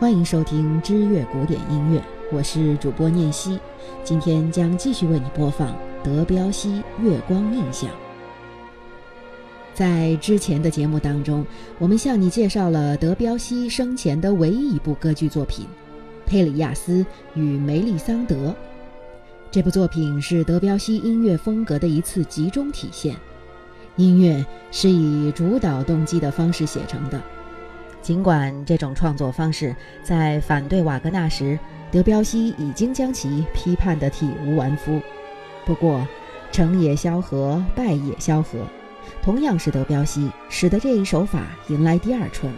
欢迎收听知乐古典音乐，我是主播念希。今天将继续为你播放德彪西《月光印象》。在之前的节目当中，我们向你介绍了德彪西生前的唯一一部歌剧作品《佩里亚斯与梅丽桑德》。这部作品是德彪西音乐风格的一次集中体现，音乐是以主导动机的方式写成的。尽管这种创作方式在反对瓦格纳时，德彪西已经将其批判得体无完肤，不过成也萧何，败也萧何，同样是德彪西使得这一手法迎来第二春。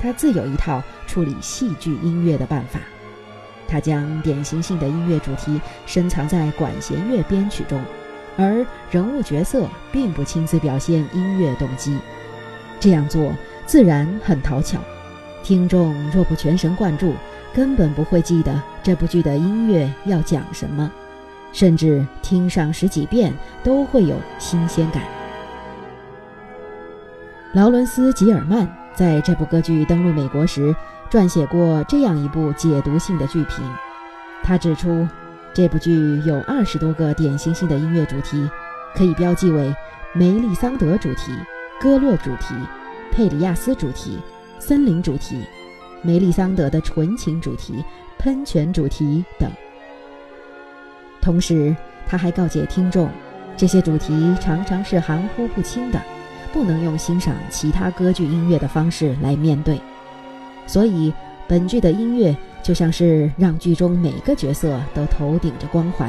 他自有一套处理戏剧音乐的办法，他将典型性的音乐主题深藏在管弦乐编曲中，而人物角色并不亲自表现音乐动机。这样做。自然很讨巧，听众若不全神贯注，根本不会记得这部剧的音乐要讲什么，甚至听上十几遍都会有新鲜感。劳伦斯·吉尔曼在这部歌剧登陆美国时，撰写过这样一部解读性的剧评。他指出，这部剧有二十多个典型性的音乐主题，可以标记为梅丽桑德主题、戈洛主题。佩里亚斯主题、森林主题、梅丽桑德的纯情主题、喷泉主题等。同时，他还告诫听众，这些主题常常是含糊不清的，不能用欣赏其他歌剧音乐的方式来面对。所以，本剧的音乐就像是让剧中每个角色都头顶着光环，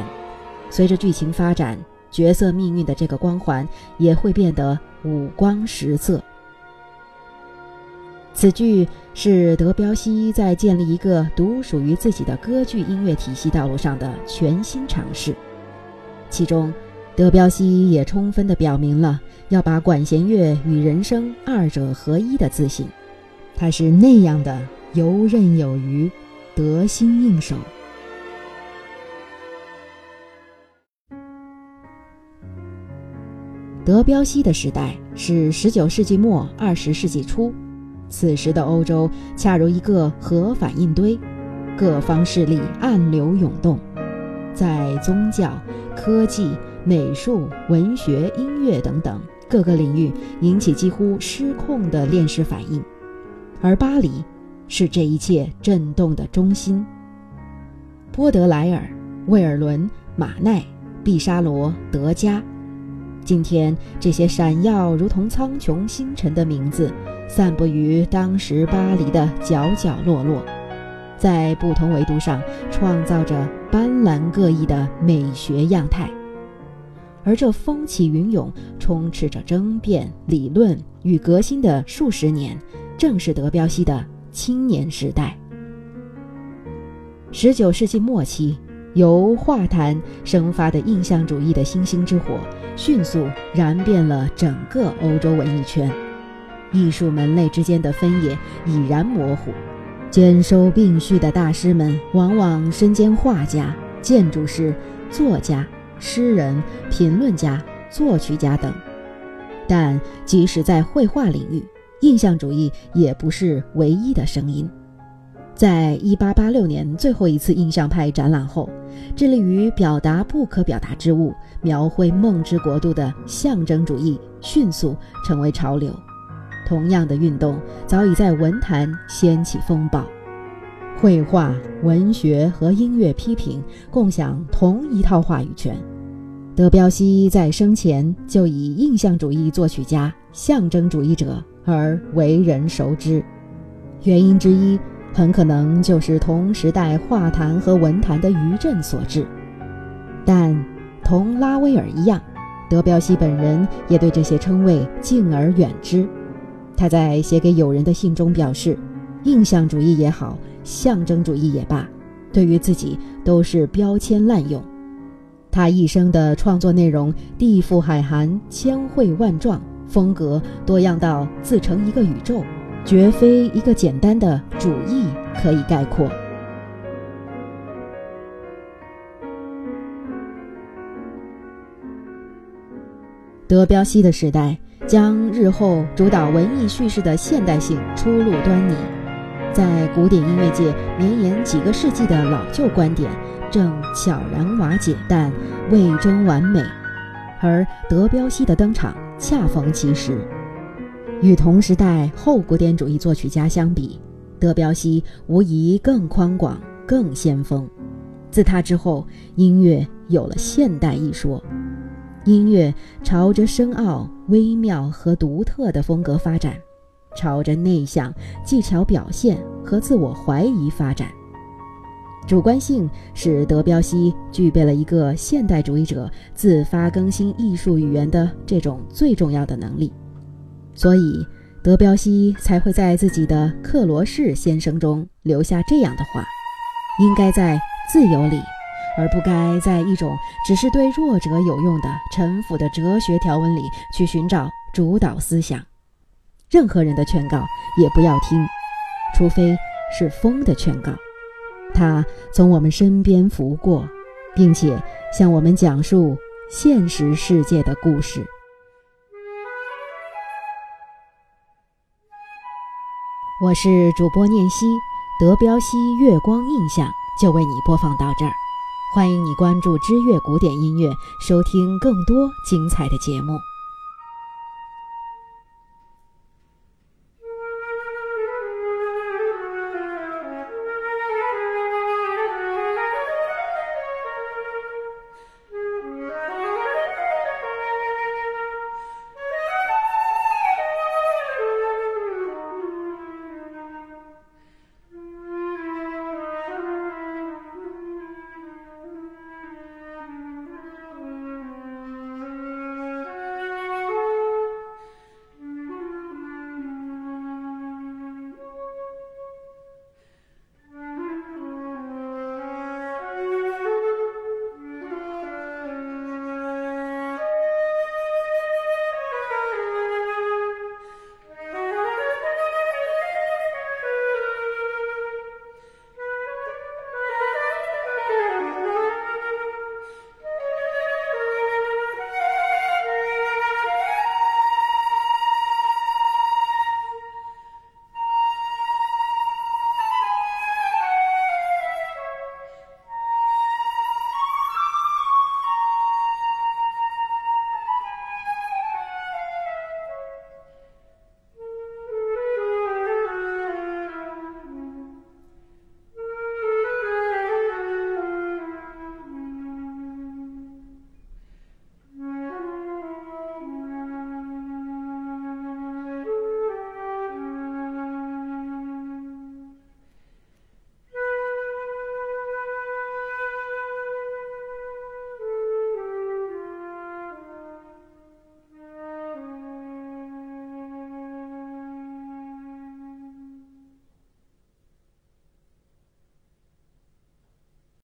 随着剧情发展，角色命运的这个光环也会变得五光十色。此剧是德彪西在建立一个独属于自己的歌剧音乐体系道路上的全新尝试，其中，德彪西也充分地表明了要把管弦乐与人声二者合一的自信，他是那样的游刃有余，得心应手。德彪西的时代是十九世纪末二十世纪初。此时的欧洲恰如一个核反应堆，各方势力暗流涌动，在宗教、科技、美术、文学、音乐等等各个领域引起几乎失控的链式反应，而巴黎是这一切震动的中心。波德莱尔、魏尔伦、马奈、毕沙罗、德加，今天这些闪耀如同苍穹星辰的名字。散布于当时巴黎的角角落落，在不同维度上创造着斑斓各异的美学样态，而这风起云涌、充斥着争辩、理论与革新的数十年，正是德彪西的青年时代。十九世纪末期，由画坛生发的印象主义的星星之火，迅速燃遍了整个欧洲文艺圈。艺术门类之间的分野已然模糊，兼收并蓄的大师们往往身兼画家、建筑师、作家、诗人、评论家、作曲家等。但即使在绘画领域，印象主义也不是唯一的声音。在一八八六年最后一次印象派展览后，致力于表达不可表达之物、描绘梦之国度的象征主义迅速成为潮流。同样的运动早已在文坛掀起风暴，绘画、文学和音乐批评共享同一套话语权。德彪西在生前就以印象主义作曲家、象征主义者而为人熟知，原因之一很可能就是同时代画坛和文坛的余震所致。但同拉威尔一样，德彪西本人也对这些称谓敬而远之。他在写给友人的信中表示，印象主义也好，象征主义也罢，对于自己都是标签滥用。他一生的创作内容地覆海涵，千汇万状，风格多样到自成一个宇宙，绝非一个简单的主义可以概括。德彪西的时代。将日后主导文艺叙事的现代性初露端倪。在古典音乐界绵延几个世纪的老旧观点正悄然瓦解，但未臻完美。而德彪西的登场恰逢其时，与同时代后古典主义作曲家相比，德彪西无疑更宽广、更先锋。自他之后，音乐有了现代一说，音乐朝着深奥、微妙和独特的风格发展，朝着内向、技巧表现和自我怀疑发展。主观性使德彪西具备了一个现代主义者自发更新艺术语言的这种最重要的能力，所以德彪西才会在自己的《克罗士先生》中留下这样的话：应该在自由里，而不该在一种只是对弱者有用的陈腐的哲学条文里去寻找主导思想。任何人的劝告也不要听，除非是风的劝告。他从我们身边拂过，并且向我们讲述现实世界的故事。我是主播念希，德彪西《月光印象》就为你播放到这儿，欢迎你关注知乐古典音乐，收听更多精彩的节目。